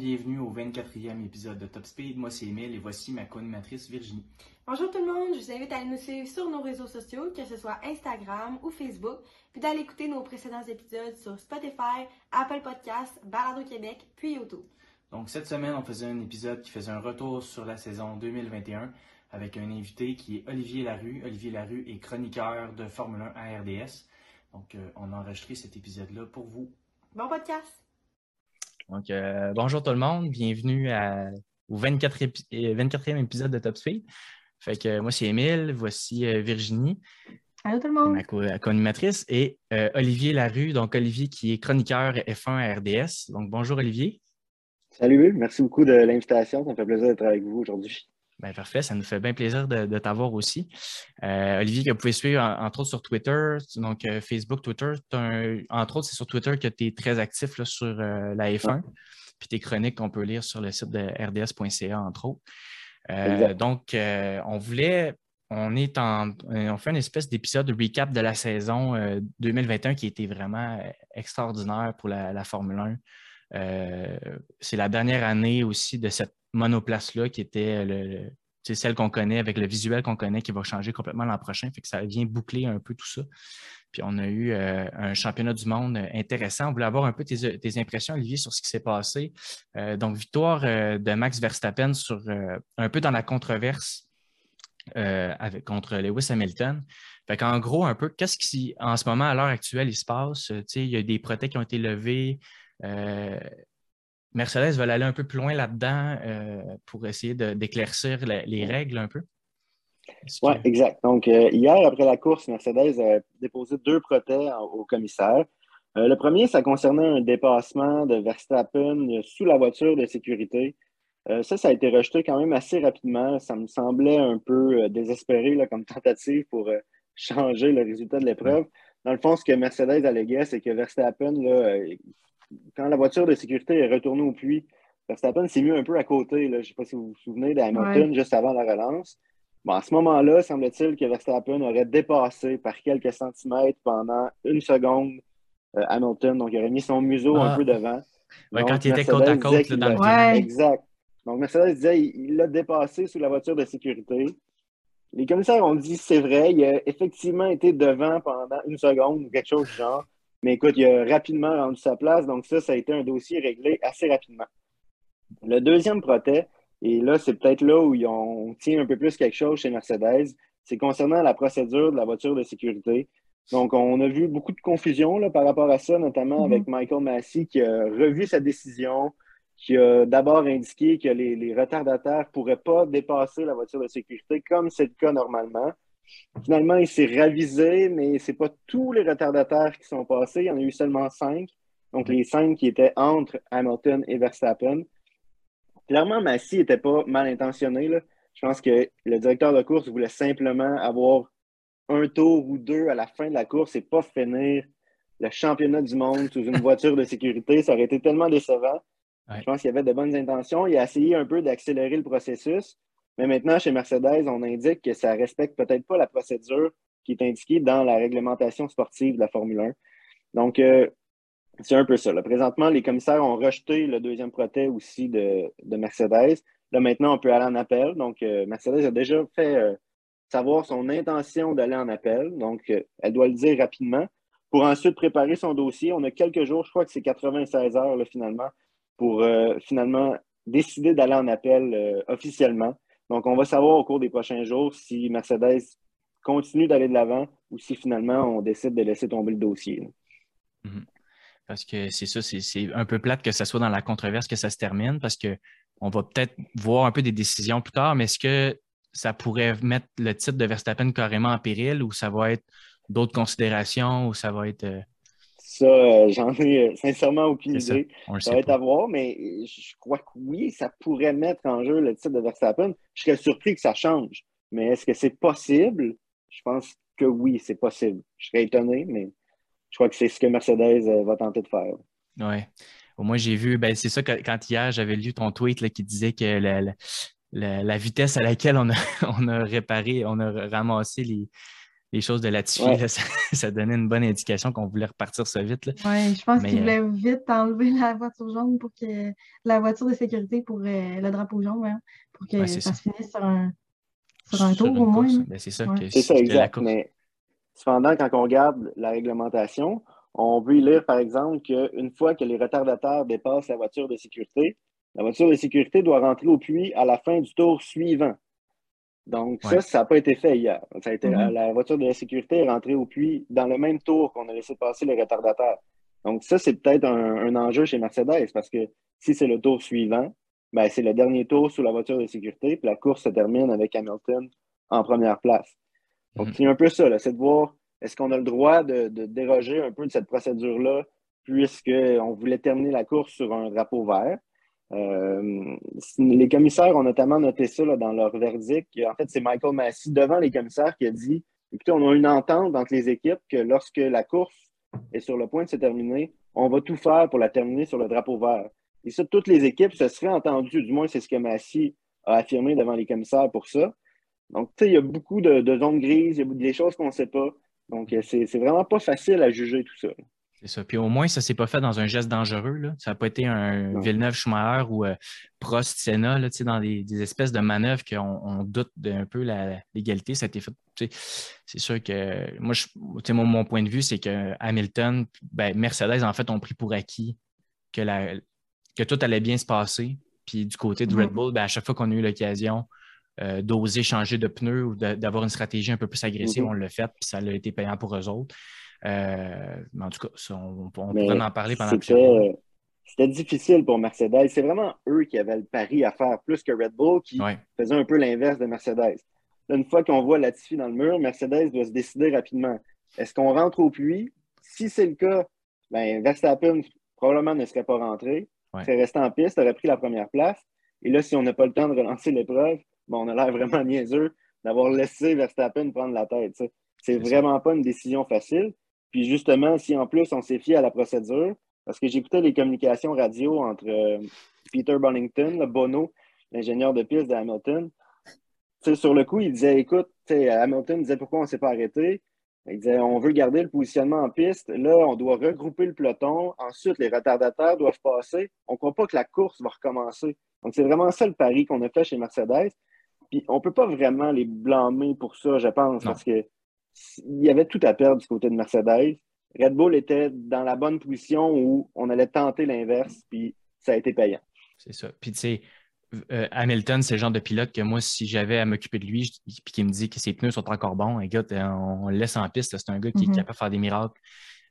bienvenue au 24e épisode de Top Speed. Moi c'est Emile et voici ma co-animatrice Virginie. Bonjour tout le monde, je vous invite à aller nous suivre sur nos réseaux sociaux, que ce soit Instagram ou Facebook, puis d'aller écouter nos précédents épisodes sur Spotify, Apple Podcasts, Balado Québec, puis YouTube. Donc cette semaine, on faisait un épisode qui faisait un retour sur la saison 2021 avec un invité qui est Olivier Larue. Olivier Larue est chroniqueur de Formule 1 à RDS. Donc euh, on a enregistré cet épisode-là pour vous. Bon podcast! Donc, euh, bonjour tout le monde, bienvenue au 24 e épisode de Top Speed. Fait que moi, c'est Émile, voici euh, Virginie. Allô tout le monde. Ma co-animatrice et euh, Olivier Larue, donc Olivier qui est chroniqueur F1 à RDS. Donc, bonjour Olivier. Salut, merci beaucoup de l'invitation. Ça me fait plaisir d'être avec vous aujourd'hui. Ben, parfait, ça nous fait bien plaisir de, t'avoir aussi. Euh, Olivier, que vous pouvez suivre entre autres sur Twitter, donc euh, Facebook, Twitter. entre autres, c'est sur Twitter que tu es très actif sur euh, la F1. Puis tes chroniques qu'on peut lire sur le site de rds.ca, entre autres. donc, on voulait, on est en, on fait une espèce d'épisode de recap de la saison 2021 qui était vraiment extraordinaire pour la, la Formule 1. c'est la dernière année aussi de cette monoplace-là qui était le, celle qu'on connaît avec le visuel qu'on connaît qui va changer complètement l'an prochain. Fait que ça vient boucler un peu tout ça. Puis on a eu euh, un championnat du monde intéressant. On voulait avoir un peu tes, impressions, Olivier, sur ce qui s'est passé. Euh, donc, victoire euh, de Max Verstappen sur un peu dans la controverse avec, contre Lewis Hamilton. Fait qu'en gros, un peu, qu'est-ce qui, en ce moment, à l'heure actuelle, il se passe? il y a des protèges qui ont été levés. Mercedes va aller un peu plus loin là-dedans euh, pour essayer d'éclaircir les règles un peu. Oui, exact. Donc, euh, hier, après la course, Mercedes a déposé deux protèges au commissaire. Euh, le premier, ça concernait un dépassement de Verstappen sous la voiture de sécurité. ça, ça a été rejeté quand même assez rapidement. Ça me semblait un peu désespéré là, comme tentative pour changer le résultat de l'épreuve. Dans le fond, ce que Mercedes alléguait, c'est que Verstappen, là, quand la voiture de sécurité est retournée au puits, Verstappen s'est mis un peu à côté. Je ne sais pas si vous vous souvenez d'Hamilton juste avant la relance. Bon, à ce moment-là, semble-t-il que Verstappen aurait dépassé par quelques centimètres pendant une seconde euh, Hamilton. Donc, il aurait mis son museau un peu devant. quand il était côte à côte dans le Exact. Donc, Mercedes disait il l'a dépassé sous la voiture de sécurité. Les commissaires ont dit c'est vrai, il a effectivement été devant pendant une seconde ou quelque chose du genre. Mais écoute, il a rapidement rendu sa place, donc ça, ça a été un dossier réglé assez rapidement. Le deuxième protège, et là, c'est peut-être là où on tient un peu plus quelque chose chez Mercedes, c'est concernant la procédure de la voiture de sécurité. Donc, on a vu beaucoup de confusion là, par rapport à ça, notamment avec mm-hmm. Michael Massey qui a revu sa décision, qui a d'abord indiqué que les, les retardataires ne pourraient pas dépasser la voiture de sécurité comme c'est le cas normalement. Finalement, il s'est ravisé, mais ce n'est pas tous les retardataires qui sont passés. Il y en a eu seulement cinq. Donc, les cinq qui étaient entre Hamilton et Verstappen. Clairement, Massy n'était pas mal intentionné. Je pense que le directeur de course voulait simplement avoir un tour ou deux à la fin de la course et pas finir le championnat du monde sous une voiture de sécurité. Ça aurait été tellement décevant. Je pense qu'il y avait de bonnes intentions. Il a essayé un peu d'accélérer le processus. Mais maintenant, chez Mercedes, on indique que ça respecte peut-être pas la procédure qui est indiquée dans la réglementation sportive de la Formule 1. Donc, euh, c'est un peu ça. Présentement, les commissaires ont rejeté le deuxième protège aussi de, Mercedes. Là, maintenant, on peut aller en appel. Donc, euh, Mercedes a déjà fait euh, savoir son intention d'aller en appel. Donc, elle doit le dire rapidement pour ensuite préparer son dossier. On a quelques jours, je crois que c'est 96 heures finalement, pour finalement décider d'aller en appel officiellement. Donc, on va savoir au cours des prochains jours si Mercedes continue d'aller de l'avant ou si finalement on décide de laisser tomber le dossier. Mhm. Parce que c'est ça, c'est un peu plate que ce soit dans la controverse que ça se termine parce qu'on va peut-être voir un peu des décisions plus tard, mais est-ce que ça pourrait mettre le titre de Verstappen carrément en péril ou ça va être d'autres considérations ou ça va être. Ça, euh, j'en ai euh, sincèrement aucune idée. Ça, va être à voir, mais je crois que oui, ça pourrait mettre en jeu le titre de Verstappen. Je serais surpris que ça change. Mais est-ce que c'est possible? Je pense que oui, c'est possible. Je serais étonné, mais je crois que c'est ce que Mercedes euh, va tenter de faire. Oui. Au moins, j'ai vu, ben, c'est ça quand hier, j'avais lu ton tweet qui disait que la, vitesse à laquelle on a, on a réparé, on a ramassé les, les choses de Latifi, ça, donnait une bonne indication qu'on voulait repartir ça vite. Oui, je pense qu'il voulait vite enlever la voiture jaune pour que la voiture de sécurité pour le drapeau jaune, pour que ça, se finisse sur un, sur un tour au moins. Ben, c'est ça, c'est ça exact. Mais cependant, quand on regarde la réglementation, on veut y lire, par exemple, qu'une fois que les retardataires dépassent la voiture de sécurité, la voiture de sécurité doit rentrer au puits à la fin du tour suivant. Donc, ça, ça n'a pas été fait hier. Ça a été, mm-hmm. La voiture de sécurité est rentrée au puits dans le même tour qu'on a laissé passer les retardataires. Donc, ça, c'est peut-être un, enjeu chez Mercedes parce que si c'est le tour suivant, ben, c'est le dernier tour sous la voiture de sécurité, puis la course se termine avec Hamilton en première place. Donc, mm-hmm. c'est un peu ça, c'est de voir est-ce qu'on a le droit de, déroger un peu de cette procédure-là, puisqu'on voulait terminer la course sur un drapeau vert. Euh, les commissaires ont notamment noté ça dans leur verdict. En fait, c'est Michael Massey devant les commissaires qui a dit écoutez, on a une entente entre les équipes que lorsque la course est sur le point de se terminer, on va tout faire pour la terminer sur le drapeau vert. Et ça, toutes les équipes se seraient entendues, du moins c'est ce que Massey a affirmé devant les commissaires pour ça. Donc, tu sais, il y a beaucoup de, zones grises, il y a des choses qu'on ne sait pas. Donc, euh, c'est vraiment pas facile à juger tout ça. C'est ça. Puis au moins, ça ne s'est pas fait dans un geste dangereux. Là. Ça n'a pas été un Villeneuve-Schumacher ou euh, Prost-Senna dans des, espèces de manœuvres qu'on on doute d'un peu la légalité. Ça a été fait. C'est sûr que moi, je, mon, mon, point de vue, c'est que Hamilton, ben, Mercedes, en fait, ont pris pour acquis que, la, que tout allait bien se passer. Puis du côté de Red Bull, ben, à chaque fois qu'on a eu l'occasion euh, d'oser changer de pneus ou d'avoir une stratégie un peu plus agressive, mm-hmm. on l'a fait, puis ça a été payant pour eux autres. Euh, mais en tout cas, on, pourrait en parler pendant plusieurs C'était difficile pour Mercedes. C'est vraiment eux qui avaient le pari à faire plus que Red Bull qui faisait un peu l'inverse de Mercedes. une fois qu'on voit Latifi dans le mur, Mercedes doit se décider rapidement. Est-ce qu'on rentre au puits? Si c'est le cas, ben, Verstappen probablement ne serait pas rentré. Il serait resté en piste, aurait pris la première place. Et là, si on n'a pas le temps de relancer l'épreuve, bon, on a l'air vraiment niaiseux d'avoir laissé Verstappen prendre la tête. C'est vraiment pas une décision facile. Puis justement, si en plus on s'est fié à la procédure, parce que j'écoutais les communications radio entre euh, Peter Bonington, le Bono, l'ingénieur de piste de Hamilton. sur le coup, il disait écoute, Hamilton disait pourquoi on ne s'est pas arrêté. Il disait on veut garder le positionnement en piste. Là, on doit regrouper le peloton. Ensuite, les retardataires doivent passer. On ne croit pas que la course va recommencer. Donc, c'est vraiment ça le pari qu'on a fait chez Mercedes. Puis, on ne peut pas vraiment les blâmer pour ça, je pense, parce que il y avait tout à perdre du côté de Mercedes. Red Bull était dans la bonne position où on allait tenter l'inverse, puis ça a été payant. C'est ça. Puis tu sais, euh, Hamilton, c'est le genre de pilote que moi, si j'avais à m'occuper de lui, puis qu'il me dit que ses pneus sont encore bons, écoute, on, le laisse en piste. C'est un gars qui est mm-hmm. capable de faire des miracles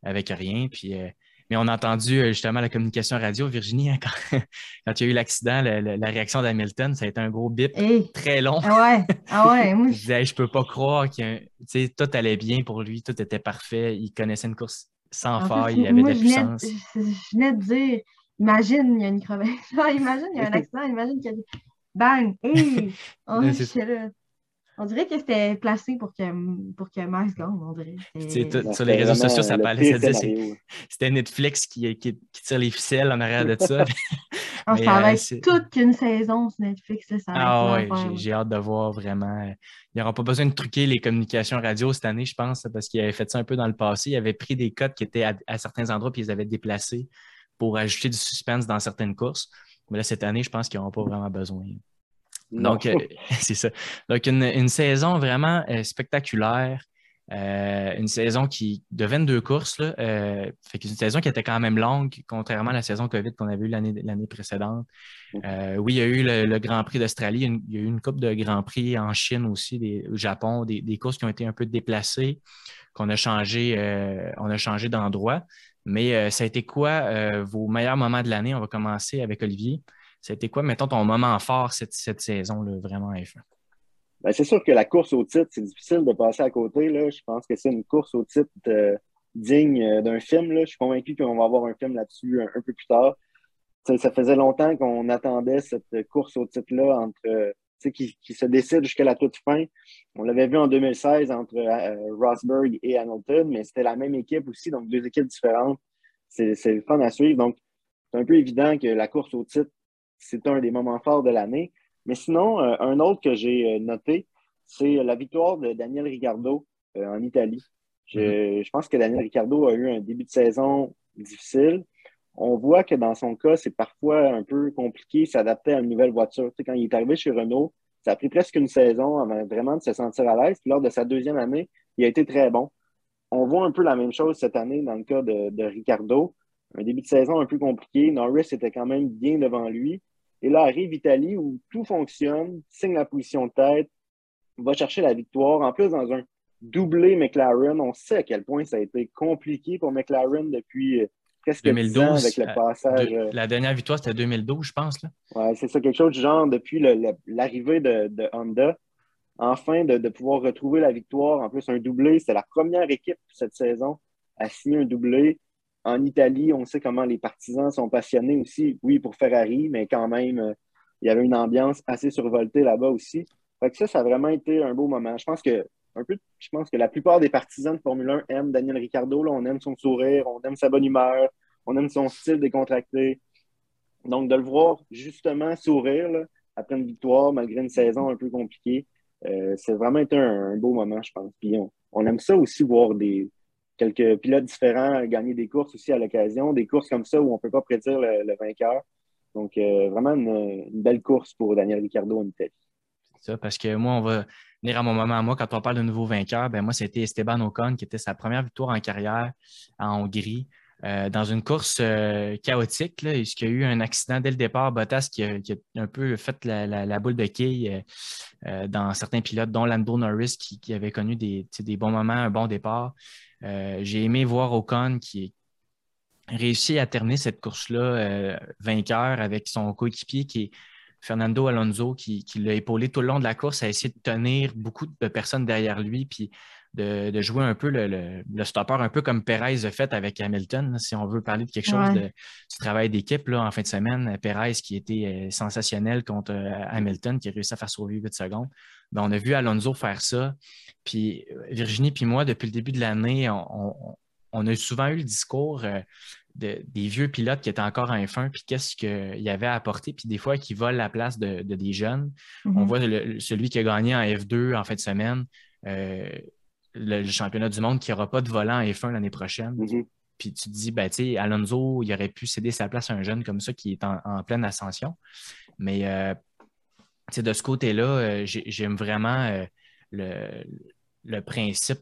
avec rien. Puis euh, mais on a entendu euh, justement la communication radio, Virginie, hein, quand, il y a eu l'accident, la, réaction d'Hamilton, ça a été un gros bip très long. Ah ouais, ah ouais. je disais, je peux pas croire que tout allait bien pour lui, tout était parfait. Il connaissait une course sans faille, il avait de la puissance. Je, venais de dire, imagine, il y a une crevasse. imagine, il y a un accident, imagine qu'il y a Bang! Hey! Oh, là. On dirait que c'était placé pour que, pour que Max gagne, on dirait. sur les réseaux sociaux, ça parlait, ça c'était Netflix qui, qui, tire les ficelles en arrière de ça. Ah, ça va euh, être toute une saison sur Netflix. Ça ah oui, j'ai hâte de voir vraiment. Il n'y aura pas besoin de truquer les communications radio cette année, je pense, parce qu'il avait fait ça un peu dans le passé. Il avait pris des codes qui étaient à, certains endroits puis ils les avaient déplacés pour ajouter du suspense dans certaines courses. Mais là, cette année, je pense qu'ils n'auront pas vraiment besoin. Donc, euh, c'est ça. Donc, une, saison vraiment euh, spectaculaire. Euh, une saison qui de 22 courses, là, fait une saison qui était quand même longue, contrairement à la saison COVID qu'on avait eue l'année précédente. oui, il y a eu le, Grand Prix d'Australie, il y a eu une coupe de Grand Prix en Chine aussi, au Japon, des, courses qui ont été un peu déplacées, qu'on a changé, on a changé d'endroit. Mais ça a été quoi vos meilleurs moments de l'année? On va commencer avec Olivier. C'était quoi, mettons, ton moment fort cette, cette saison, là, vraiment F1? Ben, c'est sûr que la course au titre, c'est difficile de passer à côté. Là. Je pense que c'est une course au titre euh, digne euh, d'un film. Là. Je suis convaincu qu'on va avoir un film là-dessus un, peu plus tard. Ça, faisait longtemps qu'on attendait cette course au titre-là entre qui, qui, se décide jusqu'à la toute fin. On l'avait vu en 2016 entre euh, Rosberg et Hamilton, mais c'était la même équipe aussi, donc deux équipes différentes. C'est le fun à suivre. Donc, c'est un peu évident que la course au titre c'est un des moments forts de l'année. Mais sinon, euh, un autre que j'ai euh, noté, c'est la victoire de Daniel Ricardo en Italie. Je, je, pense que Daniel Ricciardo a eu un début de saison difficile. On voit que dans son cas, c'est parfois un peu compliqué s'adapter à une nouvelle voiture. Tu sais, quand il est arrivé chez Renault, ça a pris presque une saison avant vraiment de se sentir à l'aise. lors de sa deuxième année, il a été très bon. On voit un peu la même chose cette année dans le cas de, de Ricardo. Un début de saison un peu compliqué. Norris était quand même bien devant lui. Et là arrive Italie où tout fonctionne, signe la position de tête, va chercher la victoire. En plus, dans un doublé McLaren, on sait à quel point ça a été compliqué pour McLaren depuis euh, presque 2012, 10 ans avec le euh, passage. Euh, la dernière victoire, c'était 2012, je pense. Oui, c'est ça, quelque chose du genre depuis l'arrivée de, Honda. Enfin, de, pouvoir retrouver la victoire. En plus, un doublé, c'est la première équipe cette saison à signer un doublé. En Italie, on sait comment les partisans sont passionnés aussi. Oui, pour Ferrari, mais quand même, il y avait une ambiance assez survoltée là-bas aussi. Fait que ça, ça a vraiment été un beau moment. Je pense que un peu, je pense que la plupart des partisans de Formule 1 aiment Daniel Ricciardo. On aime son sourire, on aime sa bonne humeur, on aime son style décontracté. Donc, de le voir justement sourire après une victoire, malgré une saison un peu compliquée, euh, c'est vraiment été un, beau moment, je pense. Puis on, aime ça aussi, voir des, quelques pilotes différents gagner des courses aussi à l'occasion, des courses comme ça où on ne peut pas prédire le, vainqueur. Donc, euh, vraiment une, belle course pour Daniel Ricciardo en Italie. C'est ça, parce que moi, on va, venir à mon moment à moi, quand on parle de nouveau vainqueur, ben moi, c'était Esteban Ocon, qui était sa première victoire en carrière en Hongrie. Euh, dans une course euh, chaotique, là, qu'il y a eu un accident dès le départ, Bottas qui a, un peu fait la, boule de quille dans certains pilotes, dont Lando Norris qui, avait connu des, des, bons moments, un bon départ. J'ai aimé voir Ocon qui réussi à terminer cette course-là vainqueur avec son coéquipier qui est Fernando Alonso qui, l'a épaulé tout le long de la course, a essayé de tenir beaucoup de personnes derrière lui, puis de, jouer un peu le, stopper, un peu comme Perez a fait avec Hamilton. si on veut parler de quelque chose de, du travail d'équipe en fin de semaine, Perez qui était euh, sensationnel contre euh, Hamilton, qui a réussi à faire sauver 8 secondes. Ben, on a vu Alonso faire ça. Puis euh, Virginie, puis moi, depuis le début de l'année, on, a souvent eu le discours des vieux pilotes qui étaient encore en F1, puis qu'est-ce qu'il y avait à apporter, puis des fois qui volent la place de, des jeunes. On mm-hmm. voit celui qui a gagné en F2 en fin de semaine, euh, le, championnat du monde qui n'aura pas de volant en F1 l'année prochaine. Mm-hmm. Puis tu te dis, ben, Alonso, il aurait pu céder sa place à un jeune comme ça qui est en, pleine ascension. Mais euh, de ce côté-là, euh, j'aime vraiment le, le principe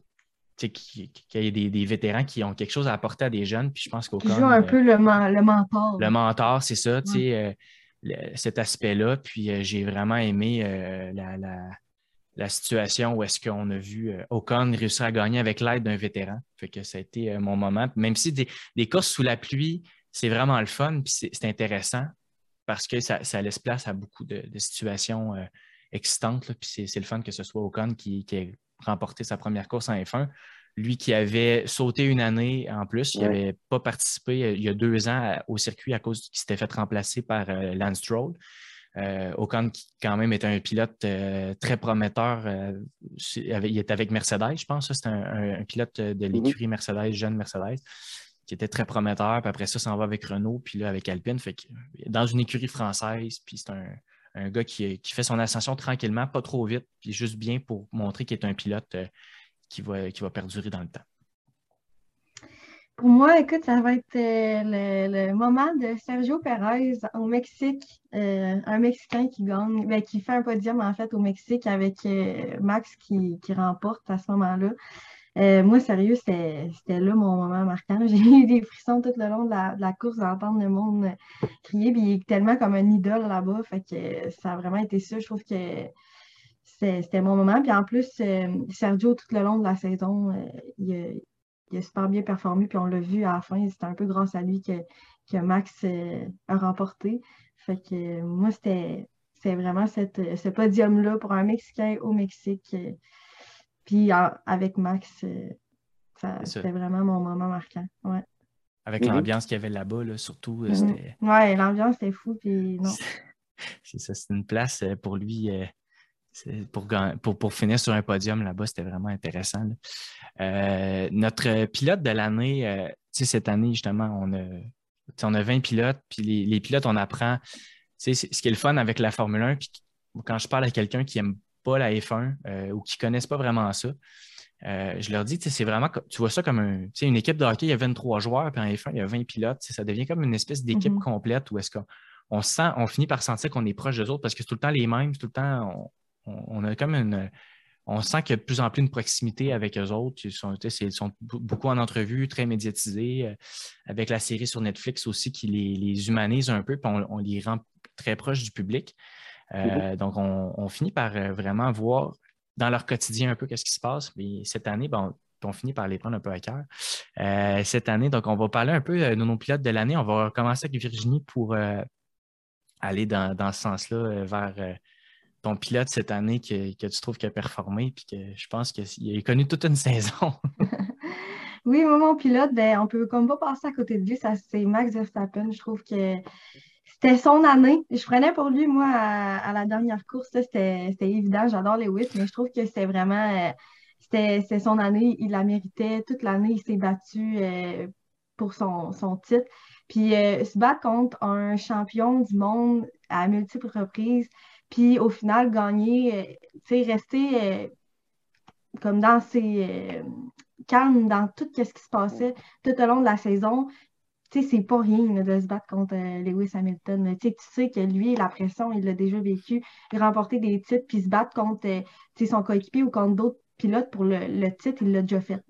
qu'il y ait des, vétérans qui ont quelque chose à apporter à des jeunes. Puis je pense qu'au joue un peu le, le, mentor. Le mentor, c'est ça, euh, cet aspect-là. Puis euh, j'ai vraiment aimé euh, la, situation où est-ce qu'on a vu Ocon réussir à gagner avec l'aide d'un vétéran. Fait que ça a été mon moment. Même si des, des courses sous la pluie, c'est vraiment le fun, puis c'est intéressant parce que ça, laisse place à beaucoup de, situations excitantes. Puis c'est le fun que ce soit Ocon qui, qui ait remporté sa première course en F1. Lui qui avait sauté une année en plus, il n'avait pas participé euh, il y a deux ans au circuit à cause qu'il s'était fait remplacer par euh, Lance Stroll. Euh, Ocon, qui quand même était un pilote très prometteur, il était avec Mercedes, je pense. C'était un, pilote de mm-hmm. l'écurie Mercedes, jeune Mercedes, qui était très prometteur. Puis après ça, ça en va avec Renault, puis là avec Alpine. Fait dans une écurie française, puis c'est un, un gars qui, fait son ascension tranquillement, pas trop vite, puis juste bien pour montrer qu'il est un pilote euh, qui, va, qui va perdurer dans le temps. Pour moi, écoute, ça va être euh, le, moment de Sergio Perez au Mexique, euh, un Mexicain qui gagne, ben, qui fait un podium en fait au Mexique avec Max qui, qui, remporte à ce moment-là. Euh, moi, sérieux, c'était là mon moment marquant. J'ai eu des frissons tout le long de la, course d'entendre le monde crier. Puis il est tellement comme un idole là-bas. Fait que ça a vraiment été ça. Je trouve que c'était mon moment. Puis en plus, euh, Sergio, tout le long de la saison, euh, il, a, super bien performé. Puis on l'a vu à la fin. C'était un peu grâce à lui que, Max a remporté. Fait que moi, c'était vraiment ce podium-là pour un Mexicain au Mexique. Puis avec Max, euh, c'était vraiment mon moment marquant. Ouais. Avec mhm. l'ambiance qu'il y avait là-bas, là, surtout. Euh, mhm. Ouais, l'ambiance était fou. Puis non. C'est ça, c'est une place euh, pour lui. Pour, pour, pour, finir sur un podium là-bas, c'était vraiment intéressant. notre pilote de l'année, cette année, justement, on a, on a 20 pilotes, puis les, les pilotes, on apprend. Ce qui est le fun avec la Formule 1, puis quand je parle à quelqu'un qui aime pas la F1 euh, ou qui ne connaissent pas vraiment ça, euh, je leur dis, c'est vraiment, tu vois ça comme un, une équipe de hockey, il y a 23 joueurs, puis en F1, il y a 20 pilotes. Ça devient comme une espèce d'équipe mm-hmm. complète où est-ce qu'on sent, on finit par sentir qu'on est proche des autres parce que c'est tout le temps les mêmes, tout le temps, on, a comme une. On sent qu'il y a de plus en plus une proximité avec eux autres. Ils sont, ils sont beaucoup en entrevue, très médiatisés, euh, avec la série sur Netflix aussi qui les, humanise un peu, puis on, les rend très proches du public. Euh, donc, on, finit par vraiment voir dans leur quotidien un peu qu'est-ce qui se passe. Mais cette année, bon, on finit par les prendre un peu à cœur. Euh, cette année, donc, on va parler un peu de nos pilotes de l'année. On va commencer avec Virginie pour euh, aller dans, ce sens-là euh, vers ton pilote cette année que, tu trouves qu'il a performé puis que je pense qu'il a connu toute une saison. oui, moi, mon pilote, ben, on peut comme pas passer à côté de lui. Ça, c'est Max Verstappen. Je trouve que c'était son année. Je prenais pour lui, moi, à, la dernière course, c'était évident. J'adore Lewis, mais je trouve que c'est vraiment. Euh, c'était son année. Il la méritait. Toute l'année, il s'est battu euh, pour son, titre. Puis euh, se battre contre un champion du monde à multiples reprises, puis au final, gagner, tu sais, rester comme dans ses calme dans tout ce qui se passait tout au long de la saison tu sais, c'est pas rien de se battre contre euh, Lewis Hamilton. Tu sais que lui, la pression, il l'a déjà vécu. Il remporté des titres, puis se battre contre euh, son coéquipier ou contre d'autres pilotes pour le, titre, il l'a déjà fait.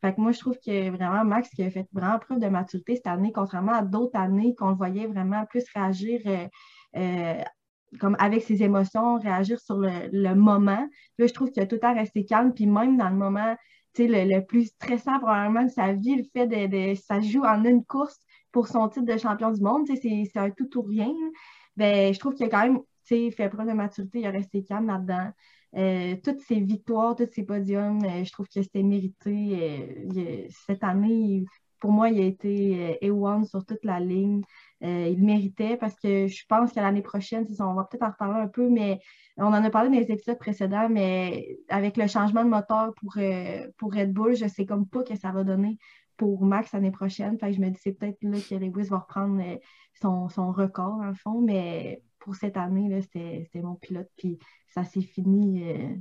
Fait que moi, je trouve que vraiment Max qui a fait vraiment preuve de maturité cette année, contrairement à d'autres années qu'on le voyait vraiment plus réagir euh, comme avec ses émotions, réagir sur le, moment. Là, je trouve qu'il a tout temps resté calme, puis même dans le moment le, le, plus stressant probablement de sa vie, le fait de, de ça joue en une course, pour son titre de champion du monde. C'est un tout ou rien. Ben, je trouve qu'il a quand même fait preuve de maturité, il a resté calme là-dedans. Euh, toutes ses victoires, tous ses podiums, euh, je trouve que c'était mérité. Euh, cette année, pour moi, il a été A1 sur toute la ligne. il méritait parce que je pense que l'année prochaine, on va peut-être en reparler un peu, mais on en a parlé dans les épisodes précédents, mais avec le changement de moteur pour, pour Red Bull, je ne sais comme pas que ça va donner pour Max l'année prochaine. Fait je me dis c'est peut-être là que Lewis va reprendre euh, son, son record, en fond. Mais pour cette année, c'était mon pilote. Puis ça s'est fini euh,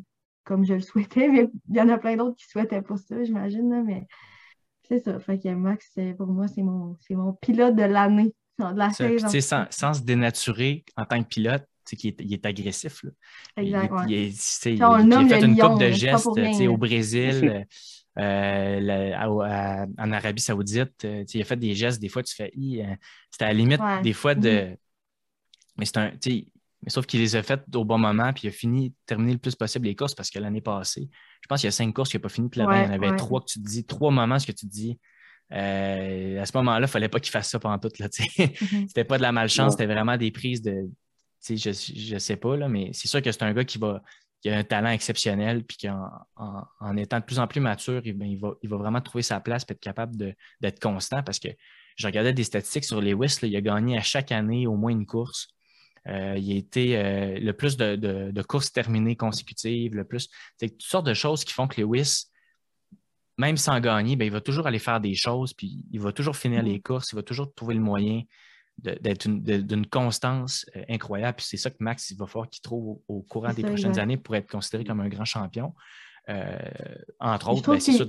comme je le souhaitais. Mais il y en a plein d'autres qui souhaitaient pas ça, j'imagine. Mais c'est ça. Fait que Max, pour moi, c'est mon, mon pilote de l'année. La. Sans, sans, se dénaturer en tant que piloute, qu'il est, il est agressif. Là. Exact, il, il, il, a fait une coupe de gestes au Brésil. Euh, en Arabie Saoudite, euh, il a fait des gestes, des fois, tu fais. Euh, c'était à la limite, des fois, de. Mm-hmm. Mais c'est un. Mais sauf qu'il les a faites au bon moment, puis il a fini, terminé le plus possible les courses parce que l'année passée, je pense qu'il y a cinq courses qui n'ont pas fini, puis là il y en avait trois que tu te dis, trois moments, ce que tu te dis. à ce moment-là, il ne fallait pas qu'il fasse ça pendant tout. Là, mm-hmm. C'était pas de la malchance, c'était vraiment des prises de. Je ne sais pas, là, mais c'est sûr que c'est un gars qui va, qui a un talent exceptionnel, puis qu'en en, étant de plus en plus mature, il, ben, va, il va, vraiment trouver sa place et être capable d'être constant parce que je regardais des statistiques sur Lewis, là, il a gagné à chaque année au moins une course. Euh, il a été euh, le plus de, courses terminées consécutives, le plus. C'est toutes sortes de choses qui font que Lewis, même sans gagner, ben, il va toujours aller faire des choses, puis il va toujours finir mm-hmm. les courses, il va toujours trouver le moyen d'être d'une constance euh, incroyable. Puis c'est ça que Max, il va falloir qu'il trouve au, courant des prochaines années pour être considéré comme un grand champion. Euh, entre autres, ben, c'est.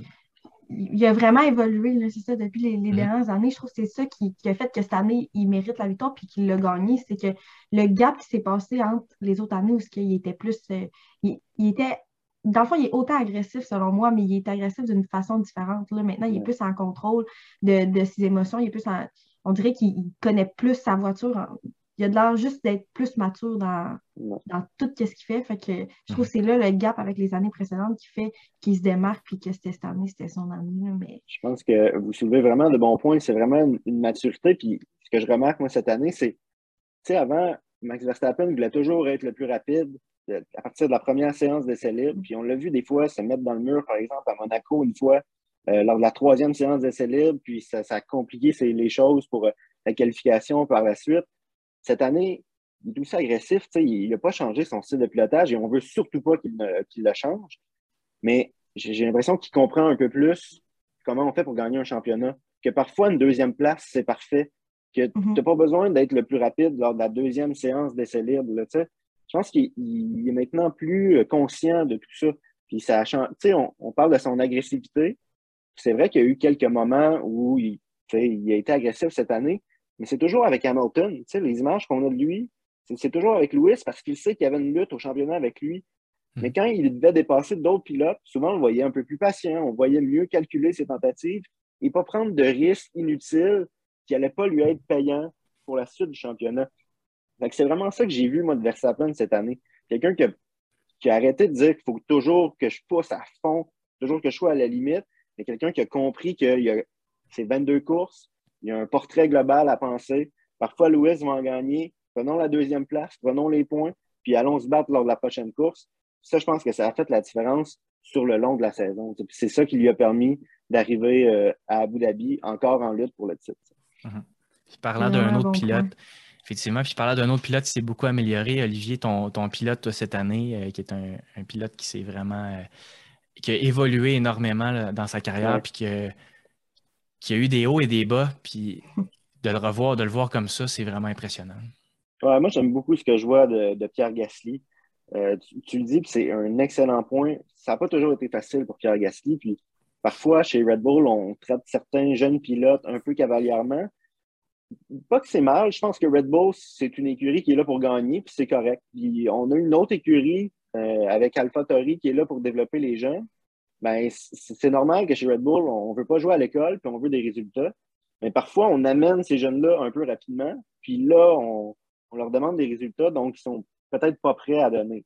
Il a vraiment évolué, c'est ça, depuis les, mm-hmm. dernières années. Je trouve que c'est ça qui, a fait que cette année, il mérite la victoire puis qu'il l'a gagné. C'est que le gap qui s'est passé entre les autres années où il était plus. Euh, il, était dans le fond, il est autant agressif selon moi, mais il est agressif d'une façon différente. Là. Maintenant, il est plus en contrôle de, de, ses émotions, il est plus en, on dirait qu'il connaît plus sa voiture. Il a de l'air juste d'être plus mature dans, dans tout ce qu'il fait. Fait que je trouve que c'est là le gap avec les années précédentes qui fait qu'il se démarque puis que c'était cette année, c'était son année. Mais... Je pense que vous soulevez vraiment de bons points. C'est vraiment une, maturité. Puis ce que je remarque, moi, cette année, c'est, tu sais, avant, Max Verstappen voulait toujours être le plus rapide à partir de la première séance d'essai libre. Puis on l'a vu des fois se mettre dans le mur, par exemple, à Monaco, une fois, euh, lors de la troisième séance d'essai libre, puis ça, a compliqué les choses pour euh, la qualification par la suite. Cette année, il est aussi agressif, il n'a pas changé son style de pilotage et on ne veut surtout pas qu'il le change. Mais j'ai l'impression qu'il comprend un peu plus comment on fait pour gagner un championnat. Que parfois, une deuxième place, c'est parfait. Que mm-hmm. tu n'as pas besoin d'être le plus rapide lors de la deuxième séance d'essai libre. je pense qu'il est maintenant plus conscient de tout ça. Puis ça on parle de son agressivité. C'est vrai qu'il y a eu quelques moments où il, il a été agressif cette année, mais c'est toujours avec Hamilton. les images qu'on a de lui, c'est toujours avec Lewis parce qu'il sait qu'il y avait une lutte au championnat avec lui. Hmm. Mais quand il devait dépasser d'autres pilotes, souvent on le voyait un peu plus patient, on voyait mieux calculer ses tentatives et pas prendre de risques inutiles qui n'allaient pas lui être payants pour la suite du championnat. C'est vraiment ça que j'ai vu, moi, de Verstappen cette année. Quelqu'un qui qui a arrêté de dire qu'il faut toujours que je pousse à fond, toujours que je sois à la limite, mais quelqu'un qui a compris qu'il y a ces 22 courses, il y a un portrait global à penser. Parfois, Lewis va en gagner. Prenons la deuxième place, prenons les points, puis allons se battre lors de la prochaine course. Ça, je pense que ça a fait la différence sur le long de la saison. C'est ça qui lui a permis d'arriver euh, à Abu Dhabi encore en lutte pour le titre. Mhm. parlant d'un autre pilote, effectivement, puis parlant d'un autre pilote qui s'est beaucoup amélioré, Olivier, ton, ton pilote cette année, euh, qui est un, pilote qui s'est vraiment euh, qui a évolué énormément dans sa carrière, puis que qui a eu des hauts et des bas, puis de le revoir, de le voir comme ça, c'est vraiment impressionnant. moi, j'aime beaucoup ce que je vois de, Pierre Gasly. Euh, tu, le dis, puis c'est un excellent point. Ça n'a pas toujours été facile pour Pierre Gasly. Puis parfois, chez Red Bull, on traite certains jeunes pilotes un peu cavalièrement. Pas que c'est mal. Je pense que Red Bull, c'est une écurie qui est là pour gagner, puis c'est correct. Puis on a une autre écurie euh, avec AlphaTauri qui est là pour développer les jeunes ben, c'est normal que chez Red Bull, on ne veut pas jouer à l'école, puis on veut des résultats. Mais parfois, on amène ces jeunes-là un peu rapidement, puis là, on, leur demande des résultats, donc ils sont peut-être pas prêts à donner.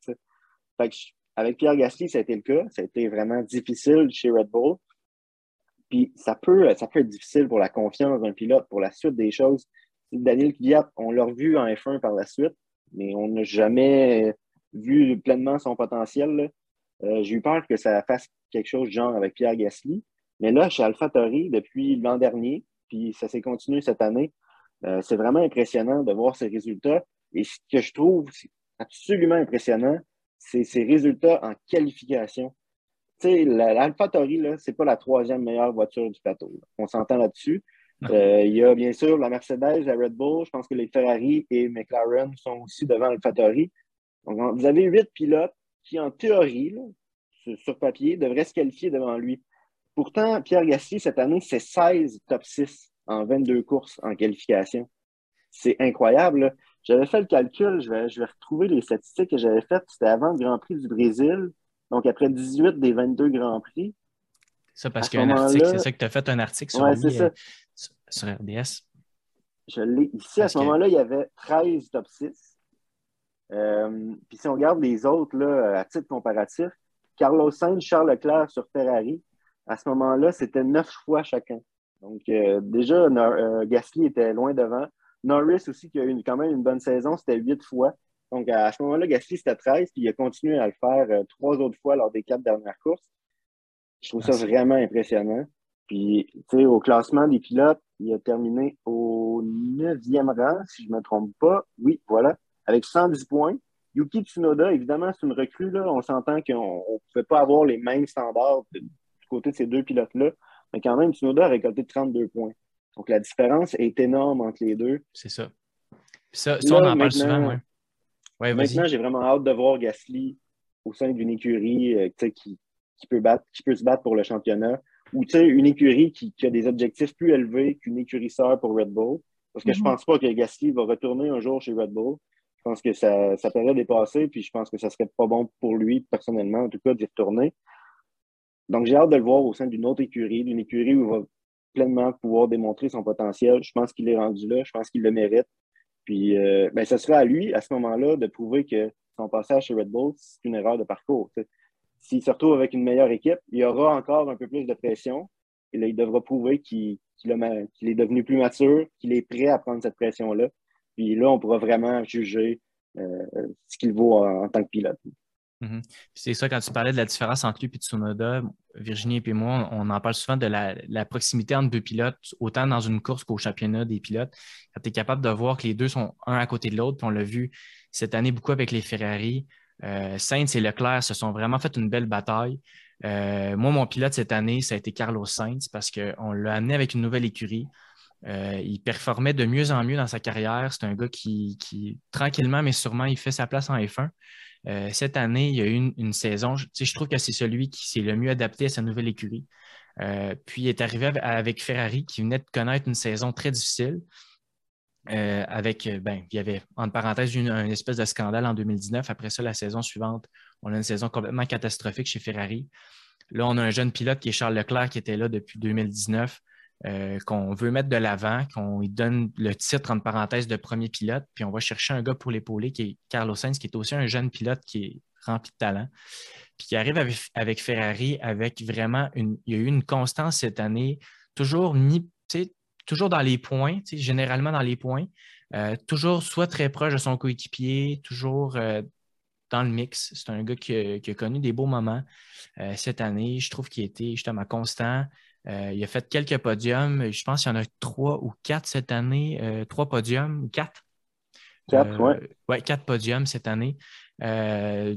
avec Pierre Gasly, ça a été le cas. Ça a été vraiment difficile chez Red Bull. Puis ça peut, ça peut être difficile pour la confiance d'un pilote, pour la suite des choses. Daniel Kvyat, on l'a vu en F1 par la suite, mais on n'a jamais vu pleinement son potentiel. Euh, j'ai eu peur que ça fasse quelque chose de genre avec Pierre Gasly. Mais là, chez AlphaTauri, depuis l'an dernier, puis ça s'est continué cette année, euh, c'est vraiment impressionnant de voir ces résultats. Et ce que je trouve absolument impressionnant, c'est ces résultats en qualification. Tu sais, l'AlphaTauri, ce n'est pas la troisième meilleure voiture du plateau. On s'entend là-dessus. Euh, il y a bien sûr la Mercedes, la Red Bull. Je pense que les Ferrari et McLaren sont aussi devant AlphaTauri. Donc, vous avez huit pilotes qui, en théorie, sur papier, devrait se qualifier devant lui. Pourtant, Pierre Gasly, cette année, c'est 16 top 6 en 22 courses en qualification. C'est incroyable. J'avais fait le calcul, je vais, je vais retrouver les statistiques que j'avais faites. C'était avant le Grand Prix du Brésil, donc après 18 des 22 Grands Prix. Ça, parce qu'un article, c'est ça que tu as fait un article sur, euh, sur RDS. Je l'ai ici. à ce moment-là, il y avait 13 top 6. Euh, puis si on regarde les autres là, à titre comparatif, Carlos Sainz, Charles Leclerc sur Ferrari, à ce moment-là, c'était neuf fois chacun. Donc, euh, déjà, euh, Gasly était loin devant. Norris aussi, qui a eu quand même une bonne saison, c'était huit fois. Donc, à ce moment-là, Gasly, c'était 13, puis il a continué à le faire trois autres fois lors des quatre dernières courses. Je trouve ça vraiment impressionnant. Puis, tu sais, au classement des pilotes, il a terminé au neuvième rang, si je ne me trompe pas. Oui, voilà, avec 110 points. Yuki Tsunoda, évidemment, c'est une recrue. Là. On s'entend qu'on ne pouvait pas avoir les mêmes standards du côté de ces deux pilotes-là. Mais quand même, Tsunoda a récolté 32 points. Donc la différence est énorme entre les deux. C'est ça. Ça, on en parle souvent. Ouais. maintenant, j'ai vraiment hâte de voir Gasly au sein d'une écurie euh, qui, peut battre, qui peut se battre pour le championnat. Ou une écurie qui, a des objectifs plus élevés qu'une écurie sœur pour Red Bull. Parce que je ne mm-hmm. pense pas que Gasly va retourner un jour chez Red Bull. Je pense que ça, ça période est puis je pense que ça serait pas bon pour lui, personnellement, en tout cas, d'y retourner. Donc, j'ai hâte de le voir au sein d'une autre écurie, d'une écurie où il va pleinement pouvoir démontrer son potentiel. Je pense qu'il est rendu là, je pense qu'il le mérite. Puis, euh, ben, ce sera à lui, à ce moment-là, de prouver que son passage chez Red Bull, c'est une erreur de parcours. S'il se retrouve avec une meilleure équipe, il y aura encore un peu plus de pression. Et là, il devra prouver qu'il est devenu plus mature, qu'il est prêt à prendre cette pression-là. Puis là, on pourra vraiment juger euh, ce qu'il vaut en, tant que pilote. Mhm. C'est ça, quand tu parlais de la différence entre lui et Tsunoda, Virginie et moi, on en parle souvent de la, proximité entre deux pilotes, autant dans une course qu'au championnat des pilotes. Tu es capable de voir que les deux sont un à côté de l'autre, on l'a vu cette année beaucoup avec les Ferrari. Euh, Sainz et Leclerc se sont vraiment fait une belle bataille. Euh, moi, mon pilote cette année, ça a été Carlos Sainz parce qu'on l'a amené avec une nouvelle écurie. Euh, il performait de mieux en mieux dans sa carrière. C'est un gars qui, tranquillement mais sûrement, il fait sa place en F1. cette année, il y a eu une, saison, je, je trouve que c'est celui qui s'est le mieux adapté à sa nouvelle écurie. puis il est arrivé avec Ferrari qui venait de connaître une saison très difficile. avec, ben, il y avait, entre parenthèses, une, espèce de scandale en 2019. Après ça, la saison suivante, on a une saison complètement catastrophique chez Ferrari. Là, on a un jeune pilote qui est Charles Leclerc qui était là depuis 2019. Euh, qu'on veut mettre de l'avant, qu'on lui donne le titre entre parenthèses de premier pilote, puis on va chercher un gars pour l'épauler qui est Carlos Sainz, qui est aussi un jeune pilote qui est rempli de talent, puis qui arrive avec, Ferrari avec vraiment une. Il y a eu une constance cette année, toujours mis, toujours dans les points, généralement dans les points, euh, toujours soit très proche de son coéquipier, toujours euh, dans le mix. C'est un gars qui a, connu des beaux moments cette année. Je trouve qu'il était justement constant. Euh, il a fait quelques podiums. Je pense qu'il y en a trois ou quatre cette année. Euh, trois podiums quatre? Quatre, oui. Euh, ouais, quatre podiums cette année.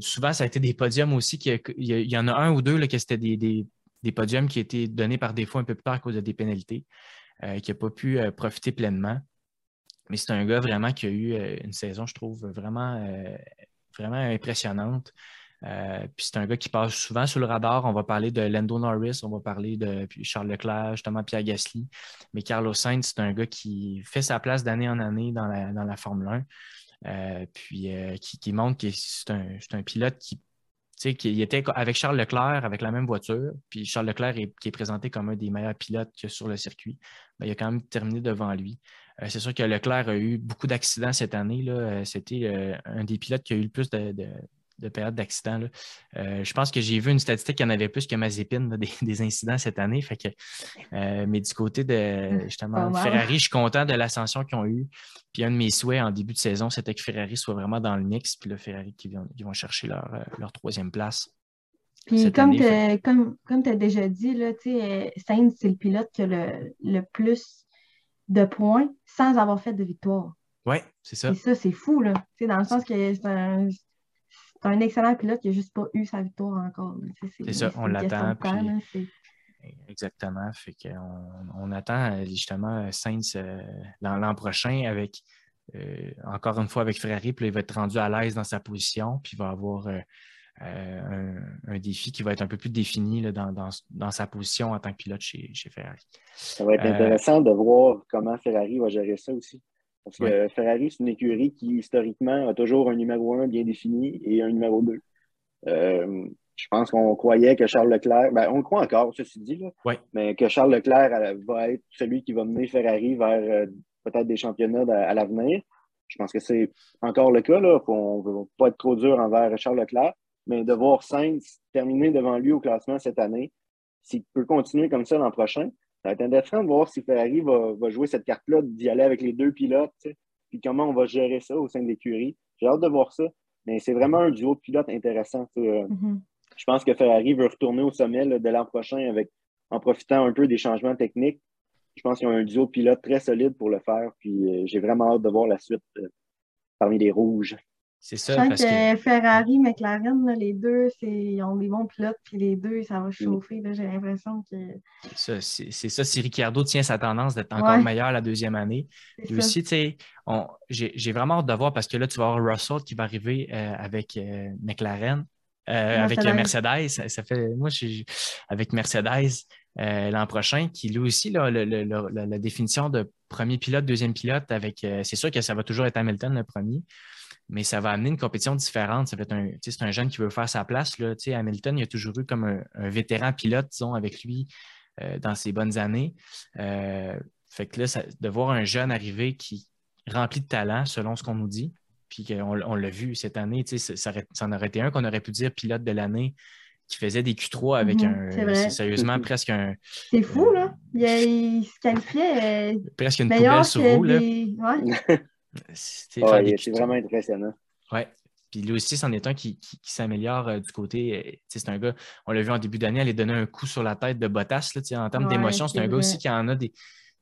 souvent, ça a été des podiums aussi. il, y en a un ou deux là, que c'était des, podiums qui étaient donnés par défaut un peu plus tard à cause de des pénalités, qui n'a pas pu profiter pleinement. Mais c'est un gars vraiment qui a eu une saison, je trouve, vraiment, vraiment impressionnante. Euh, puis c'est un gars qui passe souvent sur le radar. On va parler de Lando Norris, on va parler de Charles Leclerc, justement Pierre Gasly. Mais Carlos Sainz, c'est un gars qui fait sa place d'année en année dans la, Formule 1. Euh, puis euh, qui, montre que c'est un, pilote qui, qui était avec Charles Leclerc avec la même voiture. Puis Charles Leclerc est, qui est présenté comme un des meilleurs pilotes sur le circuit. Mais il a quand même terminé devant lui. c'est sûr que Leclerc a eu beaucoup d'accidents cette année. C'était un des pilotes qui a eu le plus de période d'accident. Euh, je pense que j'ai vu une statistique qu'il y en avait plus que Mazepin, des, incidents cette année. Fait que, euh, mais du côté de justement Ferrari, je suis content de l'ascension qu'ils ont eue. Puis un de mes souhaits en début de saison, c'était que Ferrari soit vraiment dans le mix. Puis le Ferrari qui vont, vont chercher leur, euh, leur, troisième place. Puis comme tu as déjà dit, là, Sainz, c'est le pilote qui a le, le, plus de points sans avoir fait de victoire. Oui, c'est ça. Et ça, c'est fou, là. dans le sens que c'est un, un excellent pilote qui n'a juste pas eu sa victoire encore. C'est ça, on l'attend. Exactement. Fait on, attend justement Sainz euh, l'an prochain avec euh, encore une fois avec Ferrari, puis il va être rendu à l'aise dans sa position, puis il va avoir euh, un, défi qui va être un peu plus défini dans, sa position en tant que pilote chez, chez Ferrari. Ça va être intéressant de voir comment Ferrari va gérer ça aussi. Parce que Ferrari, c'est une écurie qui, historiquement, a toujours un numéro 1 bien défini et un numéro 2. Euh, je pense qu'on croyait que Charles Leclerc, ben, on le croit encore, ceci dit, là, mais que Charles Leclerc euh, va être celui qui va mener Ferrari vers euh, peut-être des championnats à, l'avenir. Je pense que c'est encore le cas. Là. On ne veut pas être trop dur envers Charles Leclerc, mais de voir Sainz terminer devant lui au classement cette année, s'il peut continuer comme ça l'an prochain, ça va être intéressant de voir si Ferrari va, jouer cette carte-là, d'y aller avec les deux pilotes, puis comment on va gérer ça au sein de l'écurie. J'ai hâte de voir ça. Mais c'est vraiment un duo de pilotes intéressant. Mm-hmm. Je pense que Ferrari veut retourner au sommet de l'an prochain avec, en profitant un peu des changements techniques. Je pense qu'ils ont un duo de pilotes très solide pour le faire. Puis euh, j'ai vraiment hâte de voir la suite euh, parmi les rouges. C'est ça. parce que, Ferrari, McLaren, les deux, ils ont des bons pilotes, puis les deux, ça va chauffer. J'ai l'impression que. C'est ça, ça. Si Ricciardo tient sa tendance d'être encore meilleur la deuxième année. Lui aussi, tu sais, j'ai vraiment hâte de voir parce que là, tu vas avoir Russell qui va arriver euh, avec euh, McLaren. Euh, avec Mercedes, ça, fait moi je avec Mercedes l'an prochain, qui lui aussi là, la définition de premier pilote, deuxième pilote, avec c'est sûr que ça va toujours être Hamilton le premier, mais ça va amener une compétition différente. Ça va être un, c'est un jeune qui veut faire sa place. Là. Hamilton, il a toujours eu comme un, vétéran pilote, disons, avec lui euh, dans ses bonnes années. Euh, fait que là, de voir un jeune arriver qui rempli de talent, selon ce qu'on nous dit, puis qu'on on, l'a vu cette année, ça, ça, en aurait été un qu'on aurait pu dire pilote de l'année qui faisait des Q3 avec mhm, un. Sérieusement, presque un. C'est fou, là. Il, se qualifiait. Euh, presque une poubelle sur roue, là. C'est vraiment impressionnant. Oui. Puis lui aussi, c'en est un qui, s'améliore euh, du côté. Euh, c'est un gars, on l'a vu en début d'année, aller donner un coup sur la tête de Bottas. Là, en termes d'émotion, c'est un gars aussi qui en a des.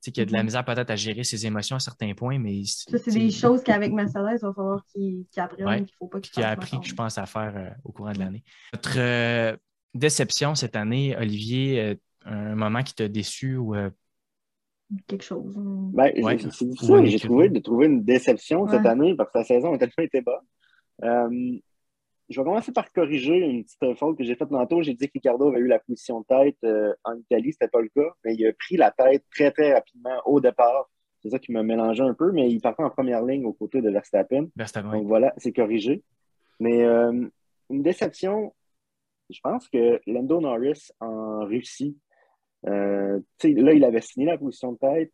qui a de la mm-hmm. misère peut-être à gérer ses émotions à certains points, mais... Ça, c'est des choses qu'avec Mercedes, il va falloir qu'il apprenne, qu'il faut pas qu'il a appris, je pense, à faire euh, au courant de l'année. Notre déception cette année, Olivier, un moment qui t'a déçu ou quelque chose. Ben, c'est difficile, j'ai trouvé de trouver une déception cette année parce que la saison a tellement été bonne. Euh, je vais commencer par corriger une petite faute que j'ai faite tantôt. J'ai dit que Ricardo avait eu la position de tête euh, en Italie. Ce n'était pas le cas, mais il a pris la tête très, très rapidement au départ. C'est ça qui m'a mélangé un peu, mais il partait en première ligne aux côtés de Verstappen. Verstappen. Donc voilà, c'est corrigé. Mais euh, une déception, je pense que Lando Norris en Russie, euh, là, il avait signé la position de tête,